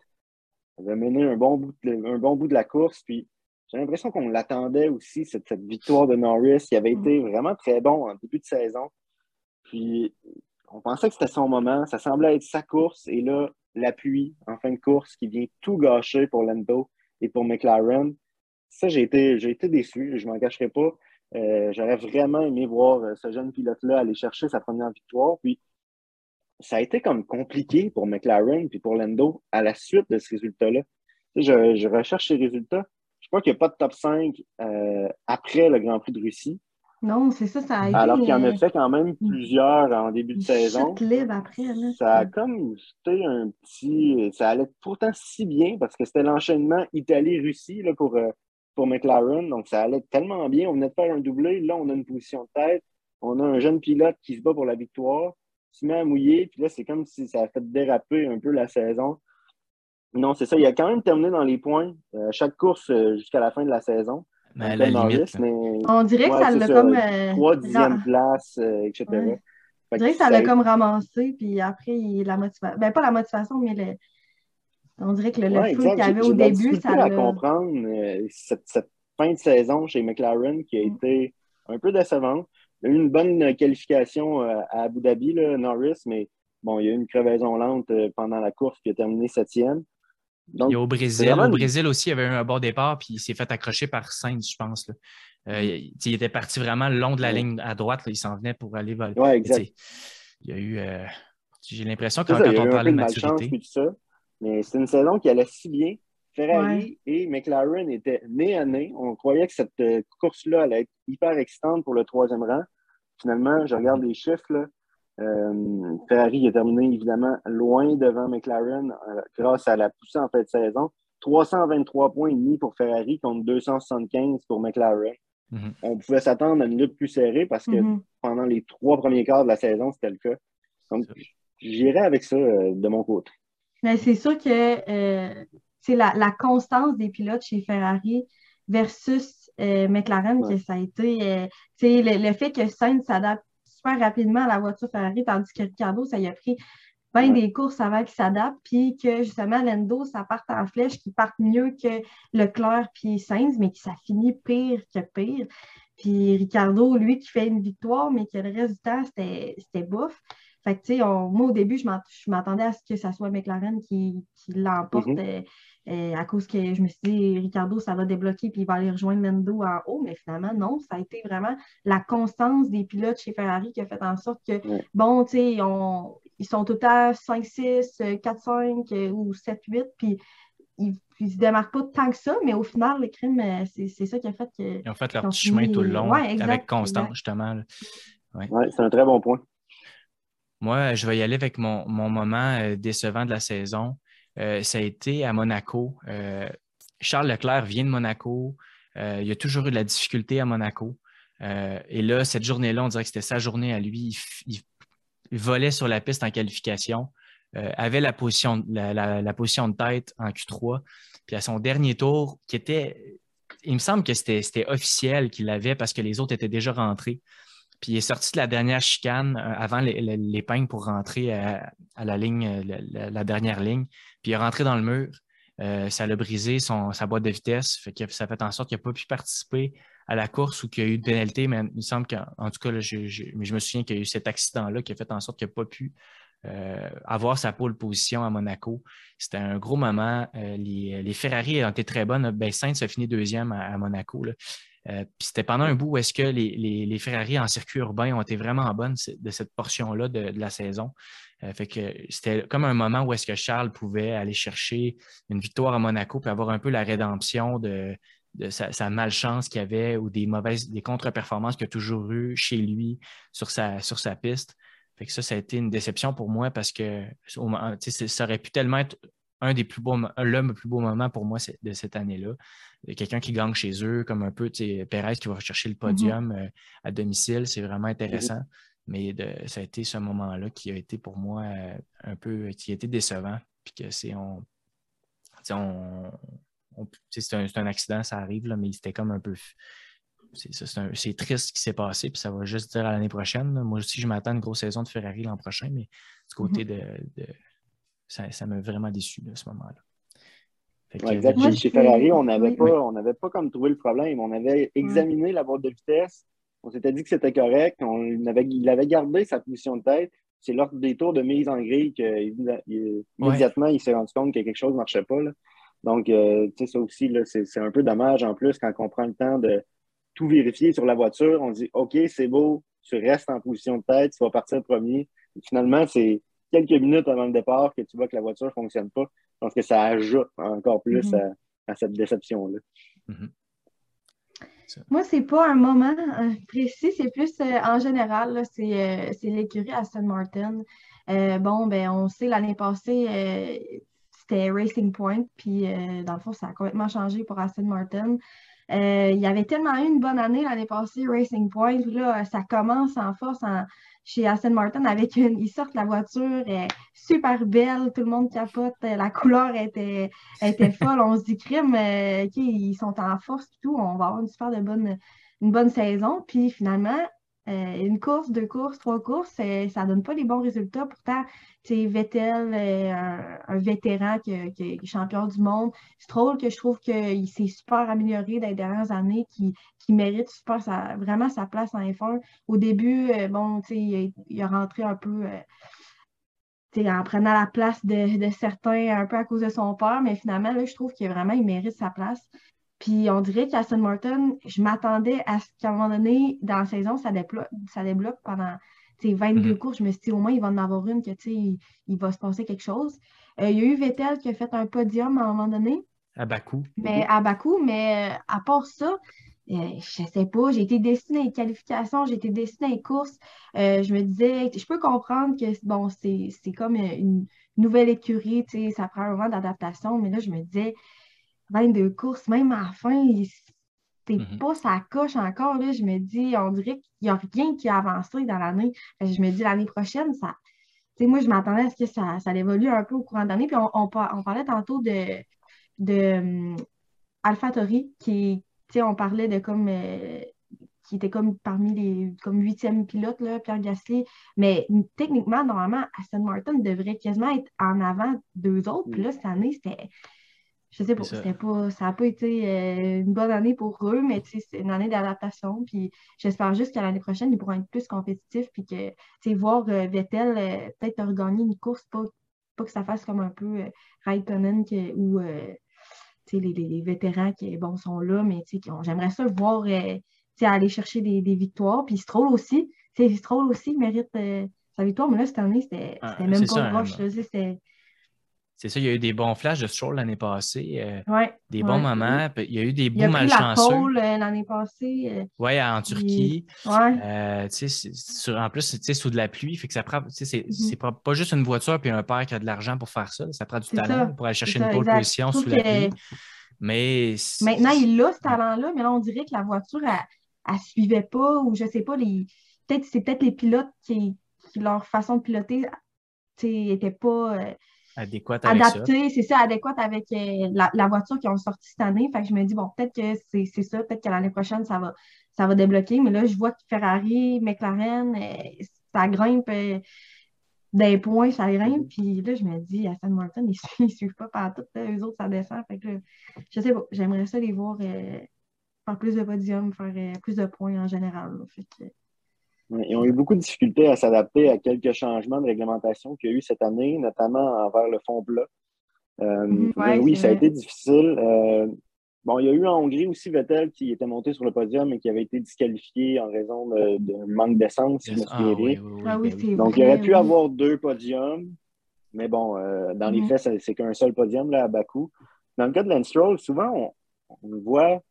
il avait mené un bon bout de, un bon bout de la course, puis j'ai l'impression qu'on l'attendait aussi, cette, cette, victoire de Norris. Il avait été vraiment très bon en début de saison. Puis on pensait que c'était son moment. Ça semblait être sa course. Et là, la pluie en fin de course qui vient tout gâcher pour Lando et pour McLaren. Ça, j'ai été, j'ai été déçu. Je ne m'en cacherai pas. Euh, j'aurais vraiment aimé voir euh, ce jeune pilote-là aller chercher sa première victoire. Puis ça a été comme compliqué pour McLaren puis pour Lando à la suite de ce résultat-là. Je, je recherche ces résultats. Je crois qu'il n'y a pas de top 5 euh, après le Grand Prix de Russie. Non, c'est ça, ça a été. Alors qu'il y en a fait quand même plusieurs en début de saison. Après, là. Ça a comme jeté un petit. Ça allait pourtant si bien parce que c'était l'enchaînement Italie-Russie pour, euh, pour McLaren. Donc ça allait tellement bien. On venait de faire un doublé. Là, on a une position de tête. On a un jeune pilote qui se bat pour la victoire. Il se met à mouiller. Puis là, c'est comme si ça a fait déraper un peu la saison. Non, c'est ça. Il a quand même terminé dans les points euh, chaque course euh, jusqu'à la fin de la saison. Mais la limite, On dirait que ça l'a comme. Euh, trois dixièmes place, etc. On dirait que ça l'a comme ramassé, puis après, la motivation. Ben, pas la motivation, mais le... on dirait que le, le qu'il y avait au début, ça l'a. à comprendre cette, cette, fin de saison chez McLaren qui a mm. été un peu décevante. Il a eu une bonne qualification à Abu Dhabi, là, Norris, mais bon, il y a eu une crevaison lente pendant la course qui a terminé septième au Brésil. Au Brésil aussi, il y avait eu un bon départ, puis il s'est fait accrocher par Sainz, je pense. Euh, il, était parti vraiment le long de la ligne à droite. il s'en venait pour aller voler. Ouais, exact. Il y a eu. Euh, j'ai l'impression que quand, on parlait de maturité. mais c'est une saison qui allait si bien. Ferrari et McLaren étaient nez à nez. On croyait que cette euh, course-là allait être hyper excitante pour le troisième rang. Finalement, je regarde les chiffres. Là, euh, Ferrari a terminé évidemment loin devant McLaren euh, grâce à la poussée en fin de saison. 323 points et demi pour Ferrari contre 275 pour McLaren. Mm-hmm. On pouvait s'attendre à une lutte plus serrée parce que mm-hmm. pendant les trois premiers quarts de la saison, c'était le cas. Donc, j'irai avec ça euh, de mon côté. c'est sûr que c'est la, constance des pilotes chez Ferrari versus McLaren que ça a été. le, le, fait que Sainz s'adapte super rapidement à la voiture Ferrari, tandis que Ricardo, ça y a pris bien des courses avant qu'il s'adapte, puis que justement Lendo, ça parte en flèche, qui parte mieux que Leclerc puis Sainz, mais que ça finit pire que pire. Puis Ricardo, lui, qui fait une victoire, mais que le reste du temps, c'était bouffe. Fait que, tu sais, moi, au début, je m'attendais à ce que ça soit McLaren qui, l'emporte. Mm-hmm. Euh, euh, à cause que je me suis dit, Ricardo, ça va débloquer puis il va aller rejoindre Lando en haut, mais finalement, non, ça a été vraiment la constance des pilotes chez Ferrari qui a fait en sorte que, bon, tu sais, ils sont tout à 5, 6, 4, 5 ou 7, 8, puis ils ne se démarquent pas tant que ça, mais au final, le crime, euh, c'est ça qui a fait que. Ils ont fait leur petit chemin tout le long avec constance, justement. Oui, ouais, c'est un très bon point. Moi, je vais y aller avec mon, mon moment euh, décevant de la saison. Euh, ça a été à Monaco. Euh, Charles Leclerc vient de Monaco. Il a toujours eu de la difficulté à Monaco. et là, cette journée-là, on dirait que c'était sa journée à lui. Il, volait sur la piste en qualification, avait la position, la, position de tête en Q3. Puis à son dernier tour, qui était, il me semble que c'était officiel qu'il l'avait parce que les autres étaient déjà rentrés. Puis il est sorti de la dernière chicane avant l'épingle pour rentrer à, la ligne, la, dernière ligne. Puis il est rentré dans le mur. Euh, ça l'a brisé son, sa boîte de vitesse. Fait que ça fait en sorte qu'il n'a pas pu participer à la course ou qu'il y a eu une pénalité. Mais il me semble qu'en tout cas, je, mais je me souviens qu'il y a eu cet accident-là qui a fait en sorte qu'il n'a pas pu euh, avoir sa pole position à Monaco. C'était un gros moment. Euh, les, Ferrari ont été très bonnes. Ben, Sainz a fini deuxième à, Monaco. Puis c'était pendant un bout où est-ce que les, Ferrari en circuit urbain ont été vraiment bonnes de cette portion-là de, la saison. Euh, fait que c'était comme un moment où est-ce que Charles pouvait aller chercher une victoire à Monaco puis avoir un peu la rédemption de, sa, malchance qu'il avait ou des mauvaises, des contre-performances qu'il a toujours eues chez lui sur sa, sur sa piste. Fait que ça, ça a été une déception pour moi parce que ça aurait pu tellement être un des plus beaux, le plus beau moment pour moi de cette année-là. Quelqu'un qui gagne chez eux, comme un peu Perez qui va rechercher le mm-hmm. podium euh, à domicile, c'est vraiment intéressant. Mais ça a été ce moment-là qui a été pour moi euh, un peu, qui a été décevant. Puis que c'est on, c'est un, accident, ça arrive, là, mais c'était comme un peu. C'est triste ce qui s'est passé, puis ça va juste dire à l'année prochaine. Moi aussi, je m'attends à une grosse saison de Ferrari l'an prochain, mais du côté mm-hmm. de, ça m'a vraiment déçu à ce moment-là. exactement. Chez Ferrari, on n'avait pas, pas comme trouvé le problème. On avait examiné la boîte de vitesse. On s'était dit que c'était correct. On avait, il avait gardé sa position de tête. C'est lors des tours de mise en grille qu'immédiatement, il, il s'est rendu compte que quelque chose ne marchait pas. Donc, euh, tu sais, ça aussi, c'est un peu dommage en plus quand on prend le temps de tout vérifier sur la voiture. On dit OK, c'est beau, tu restes en position de tête, tu vas partir premier. finalement, c'est quelques minutes avant le départ que tu vois que la voiture ne fonctionne pas. Je pense que ça ajoute encore plus mm-hmm. à, cette déception-là. Mm-hmm. Moi, ce n'est pas un moment euh, précis, c'est plus euh, en général, euh, c'est l'écurie Aston Martin. bon, ben, on sait l'année passée, c'était Racing Point, puis dans le fond, ça a complètement changé pour Aston Martin. Il y avait tellement eu une bonne année l'année passée, Racing Point, là, ça commence en force en, chez Aston Martin avec une. Ils sortent la voiture, est super belle, tout le monde capote, la couleur était, était folle. On se dit, crime, euh, ils sont en force et tout, on va avoir une super de bonne, une bonne saison. Puis finalement, euh, une course, deux courses, trois courses, ça ne donne pas les bons résultats. Pourtant, Vettel, euh, un, vétéran qui, est champion du monde. Stroll, que je trouve qu'il s'est super amélioré dans les dernières années, qui, mérite super vraiment sa place en F1. Au début, euh, bon, il, il, a rentré un peu en prenant la place de, de, certains un peu à cause de son père, mais finalement, là, je trouve qu'il vraiment il mérite sa place. Puis on dirait qu'à Aston Martin, je m'attendais à ce qu'à un moment donné, dans la saison, ça débloque, ça débloque pendant 22 mhm. courses. Je me suis dit, au moins, il va en avoir une que il, il va se passer quelque chose. Euh, il y a eu Vettel qui a fait un podium à un moment donné. À Bakou. Mais, à Bakou, mais euh, à part ça, euh, je ne sais pas, j'ai été destinée à les qualifications, j'ai été destinée à les courses. je me disais, je peux comprendre que bon, c'est comme une nouvelle écurie, ça prend un moment d'adaptation, mais là, je me disais, 22 courses, même à la fin, t'es mm pas ça coche encore. Là, je me dis, on dirait qu'il n'y a rien qui a avancé dans l'année. Je me dis, l'année prochaine, ça. moi, je m'attendais à ce que ça, ça évolue un peu au courant de l'année. Puis on, on, parlait tantôt de, de um, AlphaTauri, qui, on parlait de comme. Euh, qui était comme parmi les comme huitième pilote, là, Pierre Gasly. Mais techniquement, normalement, Aston Martin devrait quasiment être en avant d'eux autres. Puis là, cette année, c'était je sais pas, pas ça n'a pas été euh, une bonne année pour eux, mais c'est une année d'adaptation. Puis j'espère juste qu'à l'année prochaine, ils pourront être plus compétitifs. Puis que, voir euh, Vettel euh, peut-être regagner une course, pas, pas que ça fasse comme un peu Raikkonen ou les, les, vétérans qui bon, sont là, mais j'aimerais ça voir aller chercher des, victoires. Puis Stroll aussi. Stroll aussi mérite sa victoire, mais là, cette année, c'était ah, même pas proche. C'est ça, il y a eu des bons flashs de Stroll l'année passée. Euh, des bons moments. Il y a eu des bons malchanceux. Euh, l'année passée. Euh, oui, en Turquie. Ouais. sur, en plus, c'est sous de la pluie. Fait que ça prend. C'est mm-hmm. pas, juste une voiture puis un père qui a de l'argent pour faire ça. Ça prend du talent pour aller chercher une pole position sous la pluie. Mais. Maintenant, il a ce talent-là, mais là, on dirait que la voiture, elle ne suivait pas ou je sais pas, les... peut-être c'est peut-être les pilotes qui, leur façon de piloter n'était pas adéquate avec adapté, c'est ça, adéquate avec euh, la, voiture qui ont sorti cette année. Fait que je me dis, bon, peut-être que c'est ça, peut-être que l'année prochaine, ça va, ça va débloquer. Mais là, je vois que Ferrari, McLaren, euh, ça grimpe euh, des points, ça grimpe. Puis là, je me dis, Aston Martin, ils ne suivent pas partout. Eux autres, ça descend. Fait que je sais pas, j'aimerais ça les voir faire plus de podiums, faire plus de points en général. Fait que, ils ont eu beaucoup de difficultés à s'adapter à quelques changements de réglementation qu'il y a eu cette année, notamment envers le fond plat. Euh, mhm. oui, ça a été difficile. Euh, bon, il y a eu en Hongrie aussi Vettel qui était monté sur le podium et qui avait été disqualifié en raison d'un manque d'essence, si je me souviens Donc, il aurait pu avoir deux podiums, mais bon, euh, dans les mhm. faits, c'est qu'un seul podium là, à Bakou. Dans le cas de Lance Stroll, souvent, on, on le voit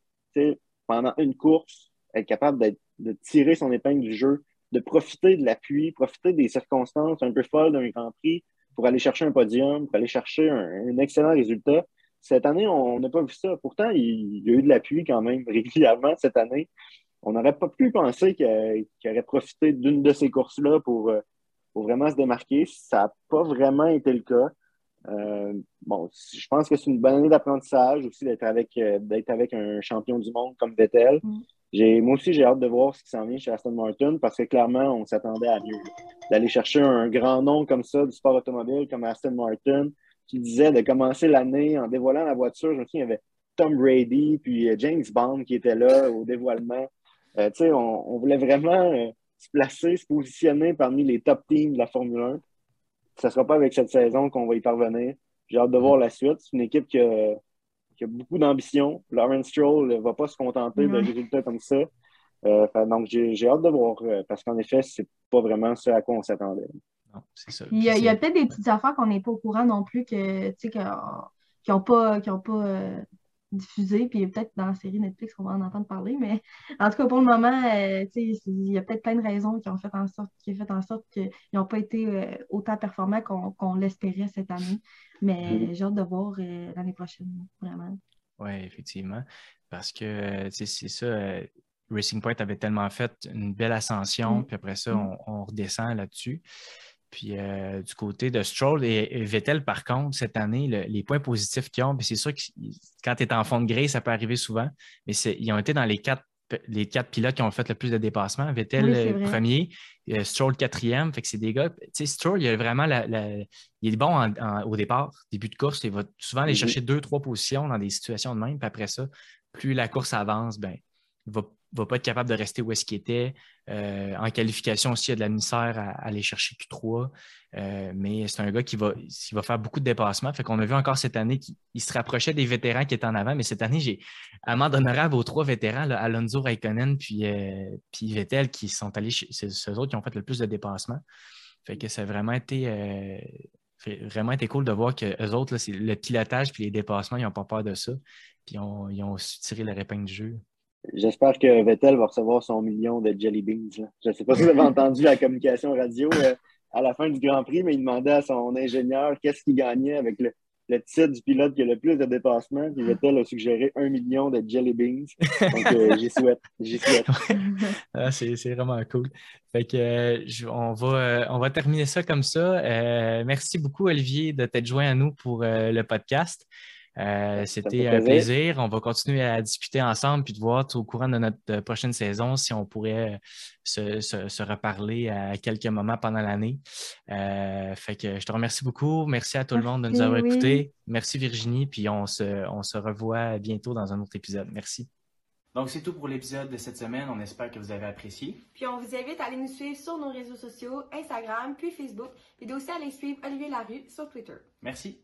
pendant une course être capable d'être de tirer son épingle du jeu, de profiter de la pluie, profiter des circonstances un peu folles d'un Grand Prix, pour aller chercher un podium, pour aller chercher un, excellent résultat. Cette année, on n'a pas vu ça. Pourtant, il, y a eu de l'appui quand même régulièrement cette année. On n'aurait pas pu penser qu'il aurait profité d'une de ces courses-là pour, euh, pour, vraiment se démarquer. Ça n'a pas vraiment été le cas. Euh, bon, je pense que c'est une bonne année d'apprentissage aussi d'être avec, euh, d'être avec un champion du monde comme Vettel. Mm. Moi aussi, j'ai hâte de voir ce qui s'en vient chez Aston Martin parce que clairement, on s'attendait à mieux. D'aller chercher un grand nom comme ça du sport automobile comme Aston Martin qui disait de commencer l'année en dévoilant la voiture. Je me souviens, il y avait Tom Brady puis euh, James Bond qui était là au dévoilement. Euh, on, on, voulait vraiment se placer, se positionner parmi les top teams de la Formule 1 ce ne sera pas avec cette saison qu'on va y parvenir. J'ai hâte de voir la suite. C'est une équipe qui a, beaucoup d'ambition. Lawrence Stroll ne va pas se contenter de résultats comme ça. Euh, donc, j'ai hâte de voir euh, parce qu'en effet, c'est pas vraiment ce à quoi on s'attendait. Il y a, peut-être des petites affaires qu'on n'est pas au courant non plus que, qui n'ont pas, qui ont pas euh, diffusé, puis peut-être dans la série Netflix, on va en entendre parler, mais en tout cas, pour le moment, euh, il y a peut-être plein de raisons qui ont fait en sorte, qui ont fait en sorte qu'ils n'ont pas été euh, autant performants qu'on l'espérait cette année. Mais mm-hmm. j'ai hâte de voir euh, l'année prochaine, vraiment. Oui, effectivement. Parce que c'est ça, Racing Point avait tellement fait une belle ascension, mm. puis après ça, mm. on redescend là-dessus. Puis euh, du côté de Stroll et, Vettel, par contre, cette année, les points positifs qu'ils ont, c'est sûr que quand tu es en fond de grille, ça peut arriver souvent, mais ils ont été dans les quatre, les quatre pilotes qui ont fait le plus de dépassements. Vettel euh, premier, euh, Stroll quatrième. Fait que c'est des gars. Tu sais, Stroll, il a vraiment il est bon au départ, début de course. Il va souvent aller mm-hmm. chercher deux, trois positions dans des situations de même. Puis après ça, plus la course avance, ben, il va ne va pas être capable de rester où est-ce qu'il était. Euh, en qualification aussi, il y a de la misère à, aller chercher Q3. Euh, mais c'est un gars qui va, va faire beaucoup de dépassements. Fait qu'on a vu encore cette année qu'il se rapprochait des vétérans qui étaient en avant. Mais cette année, j'ai amende honorable aux trois vétérans, Alonso, Raikkonen puis, euh, puis Vettel, qui sont allés chez ceux autres qui ont fait le plus de dépassements. Fait que ça a vraiment été. vraiment été cool de voir que eux autres, le pilotage puis les dépassements, ils n'ont pas peur de ça. Puis ils ont, ils ont su tirer leur épingle du jeu. J'espère que Vettel va recevoir son million de jelly beans. Je ne sais pas si vous avez entendu la communication radio euh, à la fin du Grand Prix, mais il demandait à son ingénieur qu'est-ce qu'il gagnait avec le, titre du pilote qui a le plus de dépassements. Puis Vettel a suggéré un million de jelly beans. Donc, euh, j'y souhaite. J'y souhaite. Ah, c'est, vraiment cool. Fait euh, on, va, on va terminer ça comme ça. merci beaucoup, Olivier, de t'être joint à nous pour le podcast. Euh, c'était un plaisir. On va continuer à discuter ensemble puis de voir au courant de notre euh, prochaine saison si on pourrait euh, se, reparler à quelques moments pendant l'année. fait que je te remercie beaucoup. Merci à tout le monde de nous avoir écoutés. Merci Virginie. Puis on se, on se revoit bientôt dans un autre épisode. Merci. Donc, c'est tout pour l'épisode de cette semaine. On espère que vous avez apprécié. Puis, on vous invite à aller nous suivre sur nos réseaux sociaux, Instagram, puis Facebook, et aussi à aller suivre Olivier Larue sur Twitter. Merci.